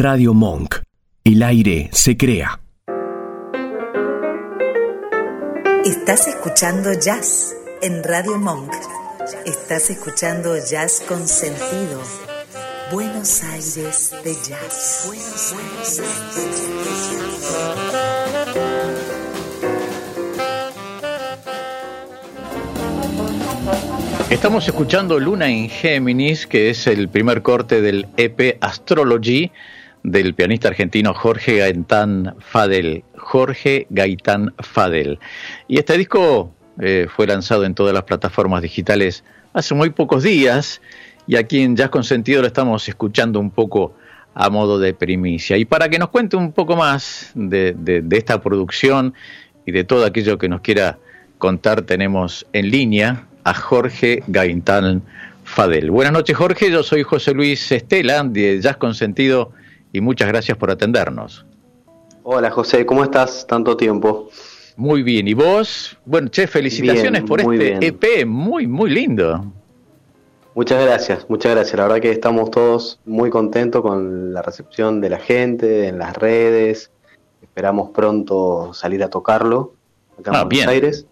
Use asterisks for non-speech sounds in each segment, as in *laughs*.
Radio Monk. El aire se crea. Estás escuchando jazz en Radio Monk. Estás escuchando jazz con sentido. Buenos Aires de jazz. Buenos Aires Estamos escuchando Luna en Géminis, que es el primer corte del EP Astrology del pianista argentino Jorge Gaitán Fadel. Jorge Gaitán Fadel. Y este disco eh, fue lanzado en todas las plataformas digitales hace muy pocos días y aquí en Jazz Consentido lo estamos escuchando un poco a modo de primicia. Y para que nos cuente un poco más de, de esta producción y de todo aquello que nos quiera contar, tenemos en línea a Jorge Gaitán Fadel. Buenas noches, Jorge. Yo soy José Luis Estela, de Jazz Consentido, y muchas gracias por atendernos. Hola, José, ¿cómo estás? Tanto tiempo. Muy bien, ¿y vos? Bueno, che, felicitaciones por este EP, muy, muy lindo. Muchas gracias, muchas gracias. La verdad que estamos todos muy contentos con la recepción de la gente en las redes. Esperamos pronto salir a tocarlo acá en ah, Buenos Aires.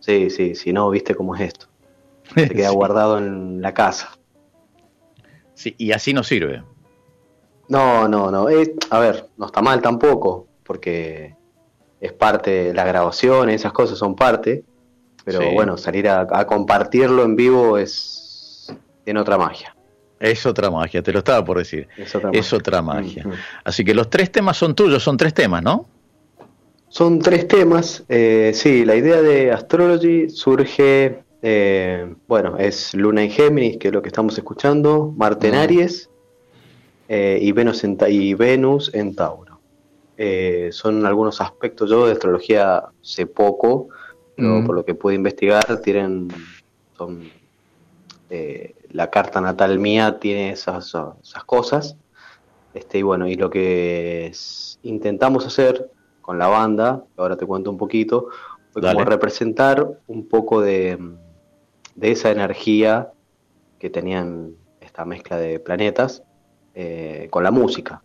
Sí, sí, si no, viste cómo es esto. *laughs* Se queda guardado en la casa. Sí, y así no sirve. No, no, no. a ver, no está mal tampoco, porque es parte de la grabación, esas cosas son parte. Pero bueno, salir a, compartirlo en vivo es. tiene otra magia. Es otra magia, te lo estaba por decir. Es otra magia. Así que los tres temas son tuyos, son tres temas, ¿no? Son tres temas. Eh, sí, la idea de Astrology surge, eh, bueno, es Luna en Géminis, que es lo que estamos escuchando, Marte en Aries eh, y, Venus en, y Venus en Tauro. son algunos aspectos, yo de astrología sé poco, pero por lo que pude investigar, tienen, son, la carta natal mía tiene esas, esas cosas. Este, y bueno, y lo que intentamos hacer con la banda, ahora te cuento un poquito, fue como representar un poco de, esa energía que tenían esta mezcla de planetas eh, con la música.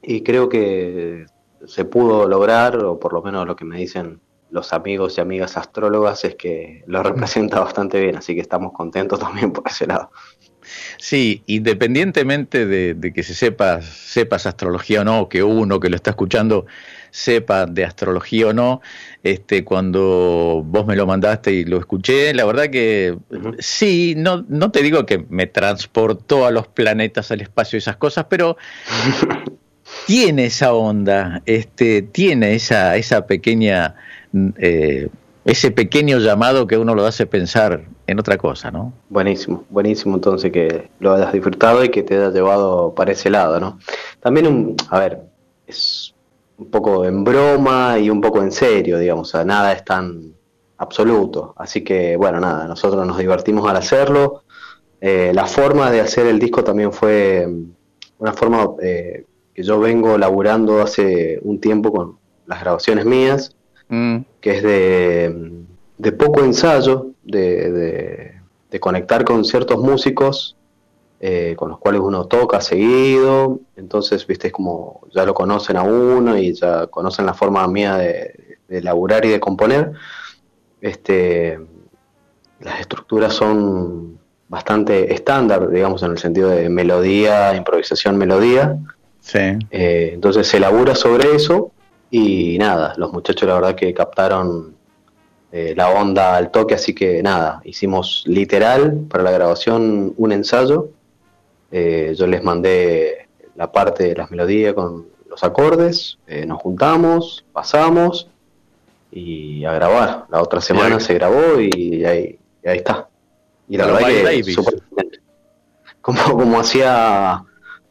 Y creo que se pudo lograr, o por lo menos lo que me dicen los amigos y amigas astrólogas, es que lo representa bastante bien, así que estamos contentos también por ese lado. Sí, independientemente de, de que se sepas, sepas astrología o no, que uno que lo está escuchando sepa de astrología o no, este, cuando vos me lo mandaste y lo escuché, la verdad que sí, no, no te digo que me transportó a los planetas, al espacio y esas cosas, pero *laughs* tiene esa onda, este, tiene esa, esa pequeña, eh, ese pequeño llamado que uno lo hace pensar en otra cosa, ¿no? Buenísimo, buenísimo entonces que lo hayas disfrutado y que te haya llevado para ese lado, ¿no? También, un, a ver, es un poco en broma y un poco en serio, digamos, o sea, nada es tan absoluto. Así que, bueno, nada, nosotros nos divertimos al hacerlo. Eh, la forma de hacer el disco también fue una forma eh, que yo vengo laburando hace un tiempo con las grabaciones mías, mm. que es de, poco ensayo, de, de conectar con ciertos músicos eh, con los cuales uno toca seguido, entonces, viste, es como ya lo conocen a uno y ya conocen la forma mía de, de laburar y de componer. Este, las estructuras son bastante estándar, digamos, en el sentido de melodía, improvisación, melodía. Sí. Eh, entonces se labura sobre eso y nada, los muchachos la verdad que captaron eh, la onda al toque, así que nada, hicimos literal para la grabación un ensayo eh, yo les mandé la parte de las melodías con los acordes, eh, nos juntamos, pasamos y a grabar. La otra semana se grabó y ahí, está. Y la verdad que super, como, como hacía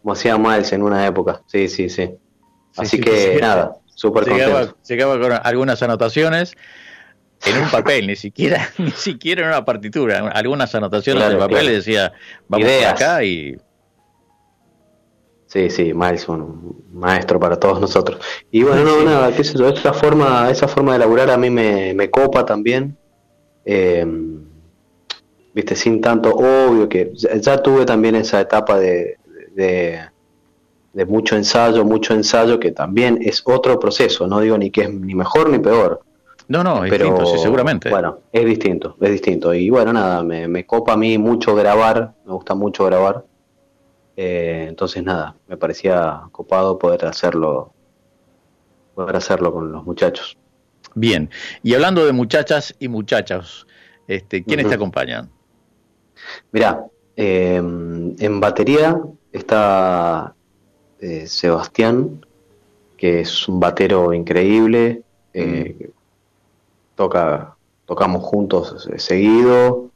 como hacía Miles en una época. Sí, sí, sí. Así que nada, súper contento. Llegaba con algunas anotaciones en un papel, ni siquiera, *laughs* ni siquiera en una partitura, algunas anotaciones en papel y decía, vamos acá y Sí, sí, Miles, un maestro para todos nosotros. Y bueno, no, nada, qué sé yo, esa forma, esa forma de laburar a mí me, me copa también. Eh, viste, sin tanto obvio que ya, tuve también esa etapa de, de, de mucho ensayo, mucho ensayo, que también es otro proceso, no digo ni que es ni mejor ni peor. No, no, es distinto, sí, seguramente. Bueno, es distinto, es distinto. Y bueno, nada, me, me copa a mí mucho grabar, me gusta mucho grabar. Eh, entonces nada, me parecía copado poder hacerlo, poder hacerlo con los muchachos. Bien, y hablando de muchachas y muchachos, este, ¿quiénes te acompañan? Mirá, eh, en batería está eh, Sebastián, que es un batero increíble, mm. toca, tocamos juntos seguido,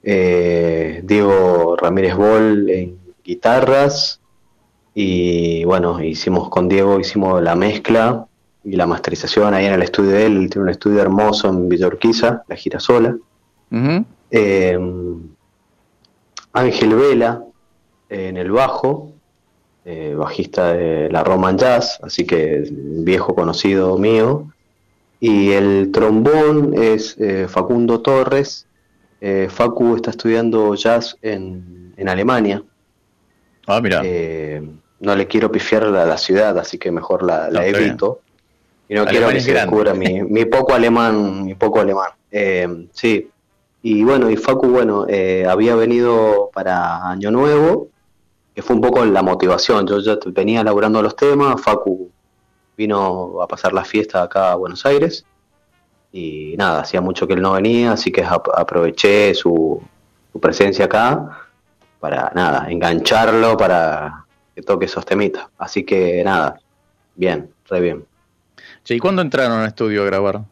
Diego Ramírez Bol en guitarras y bueno, hicimos con Diego, hicimos la mezcla y la masterización ahí en el estudio de él, tiene un estudio hermoso en Villa la gira sola. Eh, Ángel Vela en el bajo, eh, bajista de la Roman Jazz, así que viejo conocido mío. Y el trombón es eh, Facundo Torres. Facu está estudiando jazz en, en Alemania, Ah, mira. Eh, no le quiero pifiar a la, ciudad, así que mejor la, evito. Y no quiero que se descubra *laughs* mi, poco alemán, mi poco alemán. Eh, sí. Y bueno, y Facu, bueno, eh, había venido para Año Nuevo, que fue un poco la motivación. Yo ya venía elaborando los temas, Facu vino a pasar la fiesta acá a Buenos Aires. Y nada, hacía mucho que él no venía, así que aproveché su, su presencia acá para nada, engancharlo para que toque esos temitas. Así que nada, bien, re bien. ¿y cuándo entraron al estudio a grabar?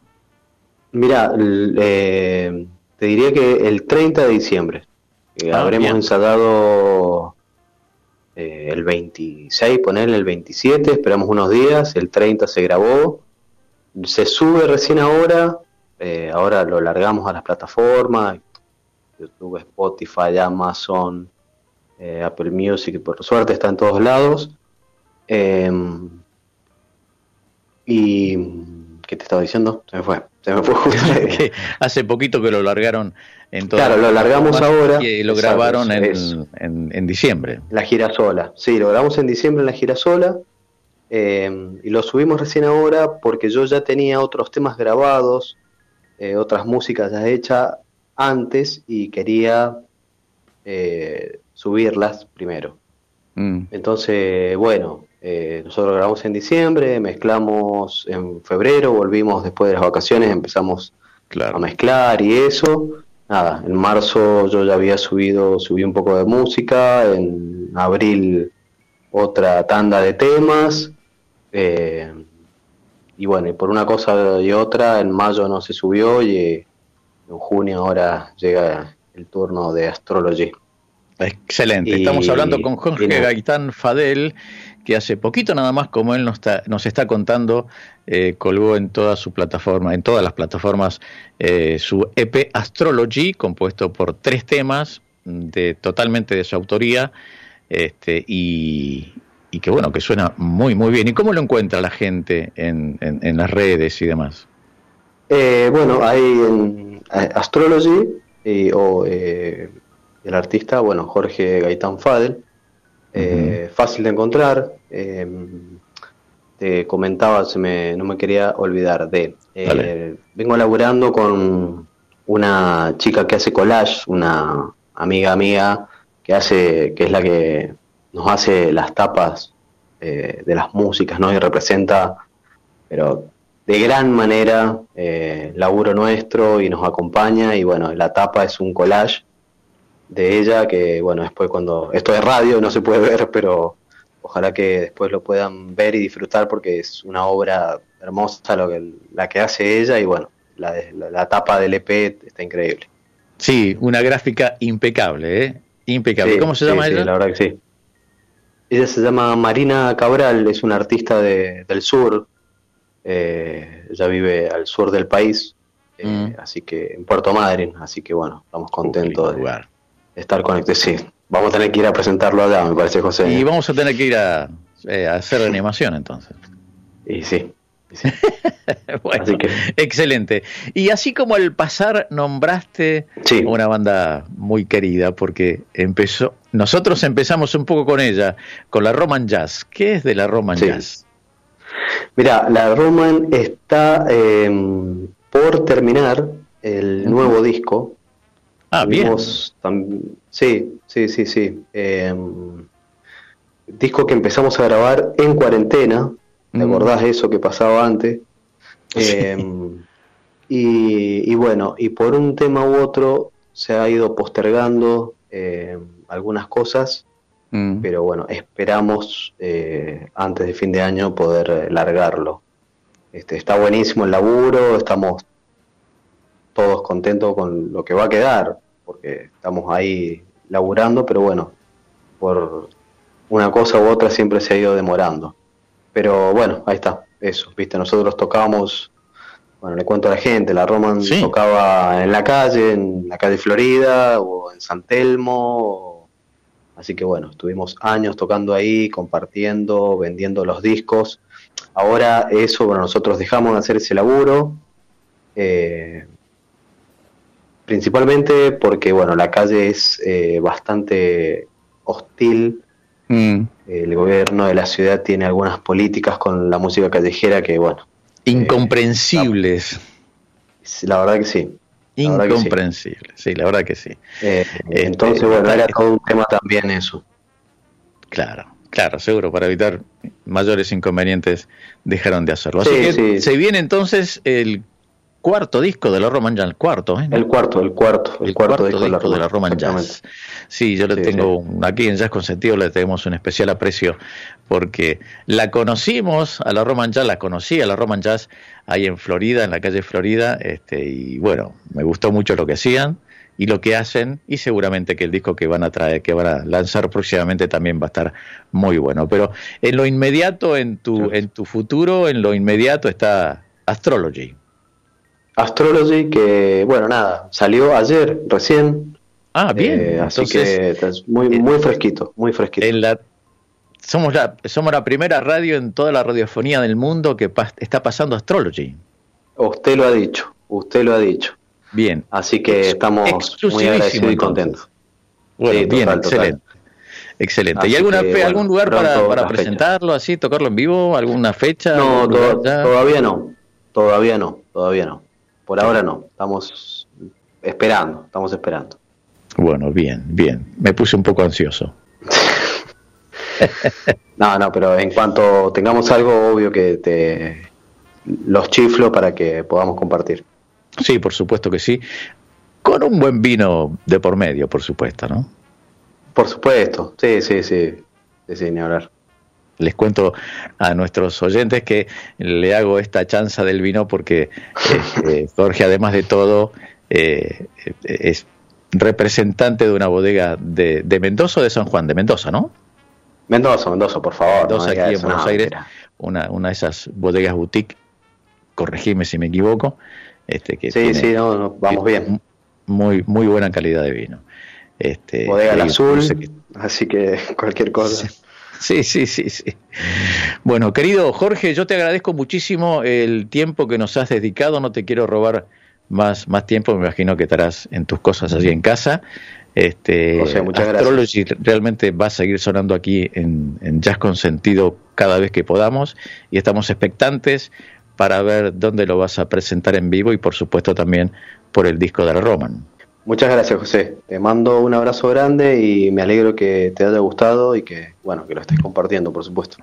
Mira, eh, te diría que el 30 de diciembre. Ah, habremos ensayado eh, el 26, ponerle el 27, esperamos unos días, el 30 se grabó, se sube recién ahora, eh, ahora lo largamos a las plataformas, YouTube, Spotify, Amazon, eh, Apple Music, por suerte está en todos lados. Em, y ¿qué te estaba diciendo? Se me fue, se me fue *laughs* *laughs* Hace poquito que lo largaron en Claro, lo largamos ahora. Y lo grabaron en, en, diciembre. La gira sola, sí, lo grabamos en diciembre en la gira sola. Em, y lo subimos recién ahora porque yo ya tenía otros temas grabados, eh, otras músicas ya hechas antes y quería eh, subirlas primero. Mm. Entonces, bueno, eh, nosotros grabamos en diciembre, mezclamos en febrero, volvimos después de las vacaciones, empezamos a mezclar y eso. Nada, en marzo yo ya había subido, subí un poco de música, en abril otra tanda de temas. Eh, y bueno, y por una cosa y otra, en mayo no se subió y en junio ahora llega el turno de Astrology. Excelente. Estamos hablando con Jorge Gaitán Fadel, que hace poquito nada más, como él nos está, nos está contando, eh, colgó en toda su plataforma, en todas las plataformas, eh, su EP Astrology, compuesto por tres temas de totalmente de su autoría, este, y, que bueno, que suena muy muy bien. ¿Y cómo lo encuentra la gente en, las redes y demás? Eh, bueno, hay en Astrology o el artista, bueno, Jorge Gaitán Fadel, eh, fácil de encontrar. Eh, te comentaba, se me, no me quería olvidar de. Eh, vengo laburando con una chica que hace collage, una amiga mía que hace, que es la que nos hace las tapas de las músicas, ¿no? Y representa, pero de gran manera, laburo nuestro y nos acompaña. Y bueno, la tapa es un collage de ella, que bueno, después cuando esto es radio no se puede ver, pero ojalá que después lo puedan ver y disfrutar porque es una obra hermosa lo que, la que hace ella y bueno, la, la, tapa del EP está increíble. Sí, una gráfica impecable, ¿eh? Impecable. ¿Cómo se llama ella? la verdad que sí. Ella se llama Marina Cabral, es una artista de, del sur, eh, ella vive al sur del país, eh, mm. así que en Puerto Madryn, así que bueno, estamos contentos de, estar conectados. Sí, vamos a tener que ir a presentarlo allá, me parece, José. Y vamos a tener que ir a, eh, a hacer animación entonces. Y sí. *laughs* bueno, excelente. Y así como al pasar nombraste una banda muy querida, porque empezó, nosotros empezamos un poco con ella, con la Roman Jazz. ¿Qué es de la Roman Jazz? Mira, la Roman está em, por terminar el nuevo disco. Ah, bien. Sí, sí, sí, sí. Em, disco que empezamos a grabar en cuarentena. ¿Te mm. acordás de eso que pasaba antes? *laughs* Em, y, bueno, y por un tema u otro se ha ido postergando algunas cosas Mm. Pero bueno, esperamos eh, antes de fin de año poder eh, largarlo. Este, está buenísimo el laburo, estamos todos contentos con lo que va a quedar, porque estamos ahí laburando, pero bueno, por una cosa u otra siempre se ha ido demorando. Pero bueno, ahí está, eso, viste, nosotros tocábamos, bueno, le cuento a la gente, la Roman tocaba en la calle, en la calle Florida, o en San Telmo, Así que bueno, estuvimos años tocando ahí, compartiendo, vendiendo los discos. Ahora eso, bueno, nosotros dejamos de hacer ese laburo, eh, principalmente porque, bueno, la calle es eh, bastante hostil. Mm. El gobierno de la ciudad tiene algunas políticas con la música callejera que, bueno. Incomprensibles. la verdad que sí. Incomprensible, sí. la verdad que sí. Eh, este, entonces, bueno, era todo un tema también eso. Claro, claro, seguro, para evitar mayores inconvenientes dejaron de hacerlo. Así que se viene entonces el cuarto disco de la Roman Jazz, el cuarto, ¿eh? El cuarto, el cuarto, el, cuarto, disco, de la Roman, Jazz. Sí, yo le tengo, aquí en Jazz Consentido le tenemos un especial aprecio porque la conocimos a la Roman Jazz, la conocí a la Roman Jazz ahí en Florida, en la calle Florida, este, y bueno, me gustó mucho lo que hacían y lo que hacen y seguramente que el disco que van a traer, que van a lanzar próximamente también va a estar muy bueno. Pero en lo inmediato, en tu, en tu futuro, en lo inmediato está Astrology. Astrology que, bueno, nada, salió ayer, recién. Ah, bien. Eh, así que es muy, muy fresquito, muy fresquito. En la, somos, la, somos la primera radio en toda la radiofonía del mundo que está pasando Astrology. Usted lo ha dicho, usted lo ha dicho. Bien. Así que estamos muy agradecidos y contentos. Bueno, bien, excelente. Excelente. ¿Y alguna algún lugar para, para presentarlo así, tocarlo en vivo? ¿Alguna fecha? No, todavía no. Todavía no, todavía no. Por ahora no, estamos esperando, estamos esperando. Bueno, bien, bien. Me puse un poco ansioso. *laughs* no, no, pero en cuanto tengamos algo, obvio que te los chiflo para que podamos compartir. Sí, por supuesto que sí. Con un buen vino de por medio, por supuesto, ¿no? Por supuesto, sí, sí, sí, sí, sin hablar les cuento a nuestros oyentes que le hago esta chanza del vino porque este, *laughs* Jorge, además de todo, eh, es representante de una bodega de, Mendoza o de San Juan, de Mendoza, ¿no? Mendoza, Mendoza, por favor. Mendoza, aquí en Buenos Aires, una, una de esas bodegas boutique, corregime si me equivoco. Este, que sí, sí, vamos bien. Muy, muy buena calidad de vino. Este, Bodega Azul, así que cualquier cosa. Sí, sí, sí, sí. Bueno, querido Jorge, yo te agradezco muchísimo el tiempo que nos has dedicado. No te quiero robar más, más tiempo. Me imagino que estarás en tus cosas allí en casa. Este, o sea, muchas Astrology realmente va a seguir sonando aquí en, en Jazz con Sentido cada vez que podamos y estamos expectantes para ver dónde lo vas a presentar en vivo y por supuesto también por el disco de la Roman. Muchas gracias, José. Te mando un abrazo grande y me alegro que te haya gustado y que, bueno, que lo estés compartiendo, por supuesto.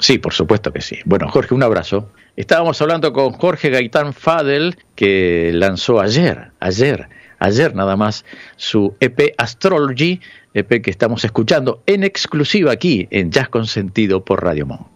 Sí, por supuesto que sí. Bueno, Jorge, un abrazo. Estábamos hablando con Jorge Gaitán Fadel, que lanzó ayer, ayer, ayer nada más, su EP Astrology, EP que estamos escuchando en exclusiva aquí en Jazz Consentido por Radio Monk.